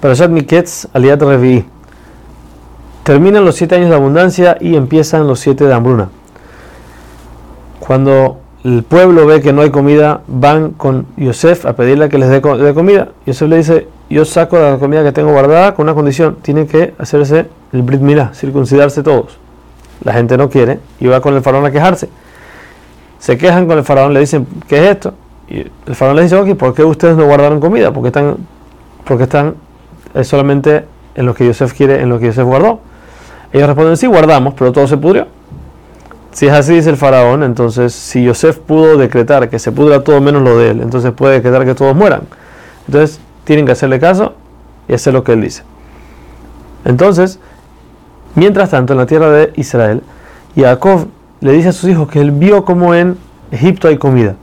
Parashat Miketz, Aliat Revi. Terminan los siete años de abundancia y empiezan los siete de hambruna. Cuando el pueblo ve que no hay comida, van con Yosef a pedirle que les dé, comida. Yosef le dice, yo saco la comida que tengo guardada con una condición, tienen que hacerse el Brit Milah, circuncidarse todos. La gente no quiere y va con el faraón a quejarse. Se quejan con el faraón, le dicen, ¿qué es esto? Y el faraón le dice, ok, ¿por qué ustedes no guardaron comida? Porque están, porque están es solamente en lo que Yosef quiere, en lo que Yosef guardó. Ellos responden, sí, guardamos, pero todo se pudrió. Si es así, dice el faraón, entonces si Yosef pudo decretar que se pudra todo menos lo de él, entonces puede decretar que todos mueran. Entonces tienen que hacerle caso y hacer lo que él dice. Entonces, mientras tanto, en la tierra de Israel, Jacob le dice a sus hijos que él vio como en Egipto hay comida.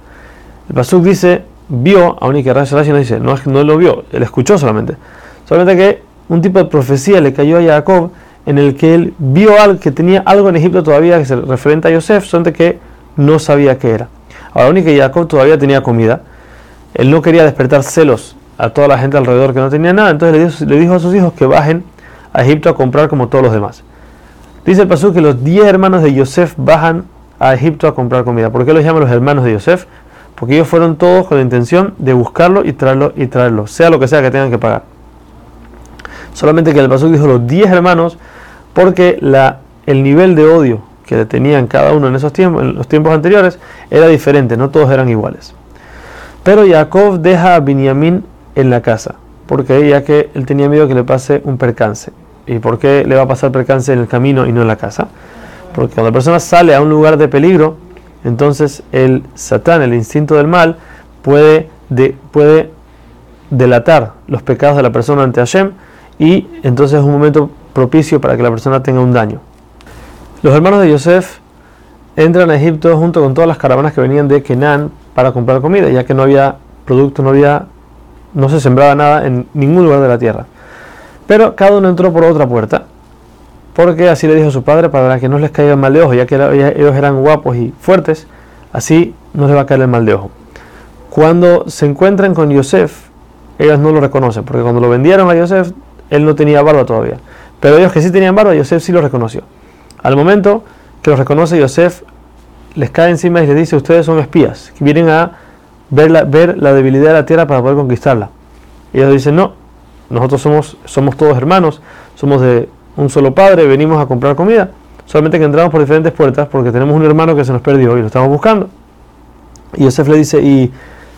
El Pasuk dice, vio, aún y que Rashi no dice, no, no lo vio, él escuchó solamente. Solamente que un tipo de profecía le cayó a Jacob en el que él vio algo, que tenía algo en Egipto todavía que se referente a Yosef, solamente que no sabía qué era. Ahora, aún que Jacob todavía tenía comida, él no quería despertar celos a toda la gente alrededor que no tenía nada, entonces le dijo, a sus hijos que bajen a Egipto a comprar como todos los demás. Dice el Pasuk que los 10 hermanos de Yosef bajan a Egipto a comprar comida. ¿Por qué los llaman los hermanos de Yosef? Porque ellos fueron todos con la intención de buscarlo y traerlo y traerlo, sea lo que sea que tengan que pagar. Solamente que el Pasuk dijo los 10 hermanos porque el nivel de odio que tenían cada uno en esos tiempos, en los tiempos anteriores, era diferente, no todos eran iguales. Pero Jacob deja a Binyamin en la casa, porque ya que él tenía miedo que le pase un percance. ¿Y por qué le va a pasar percance en el camino y no en la casa? Porque cuando la persona sale a un lugar de peligro, entonces el satán, el instinto del mal, puede, puede delatar los pecados de la persona ante Hashem y entonces es un momento propicio para que la persona tenga un daño. Los hermanos de Yosef entran a Egipto junto con todas las caravanas que venían de Kenan para comprar comida, ya que no había producto, no había, no se sembraba nada en ningún lugar de la tierra. Pero cada uno entró por otra puerta, porque así le dijo su padre para que no les caiga mal de ojo, ya que ellos eran guapos y fuertes, así no les va a caer el mal de ojo. Cuando se encuentran con Yosef, ellos no lo reconocen, porque cuando lo vendieron a Yosef, él no tenía barba todavía. Pero ellos que sí tenían barba, Yosef sí lo reconoció. Al momento que lo reconoce, Yosef les cae encima y les dice, ustedes son espías, que vienen a ver la, ver la debilidad de la tierra para poder conquistarla. Y ellos dicen, no, nosotros somos, somos todos hermanos, somos de un solo padre, venimos a comprar comida. Solamente que entramos por diferentes puertas porque tenemos un hermano que se nos perdió y lo estamos buscando. Y Yosef le dice, y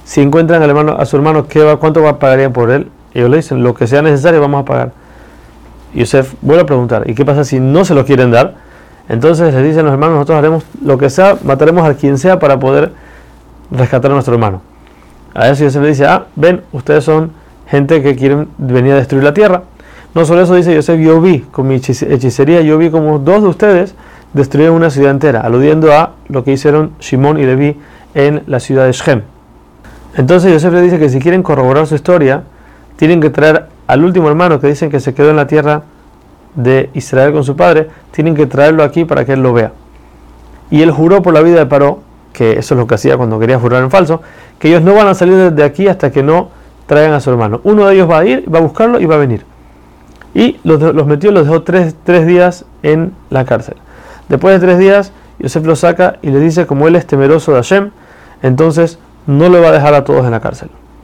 si encuentran al hermano, a su hermano, ¿qué va, ¿cuánto pagarían por él? Ellos le dicen, lo que sea necesario vamos a pagar. Yosef vuelve a preguntar, ¿y qué pasa si no se lo quieren dar? Entonces les dicen los hermanos, nosotros haremos lo que sea, mataremos a quien sea para poder rescatar a nuestro hermano. A eso Yosef le dice, ah, ven, ustedes son gente que quieren venir a destruir la tierra. No solo eso dice Yosef, yo vi con mi hechicería, yo vi como dos de ustedes destruyeron una ciudad entera, aludiendo a lo que hicieron Shimón y Levi en la ciudad de Shem. Entonces Yosef le dice que si quieren corroborar su historia, tienen que traer al último hermano que dicen que se quedó en la tierra de Israel con su padre, tienen que traerlo aquí para que él lo vea. Y él juró por la vida de Paró, que eso es lo que hacía cuando quería jurar en falso, que ellos no van a salir de aquí hasta que no traigan a su hermano. Uno de ellos va a ir, va a buscarlo y va a venir. Y los, metió, los dejó tres, tres días en la cárcel. Después de tres días, Yosef lo saca y le dice, como él es temeroso de Hashem, entonces no lo va a dejar a todos en la cárcel.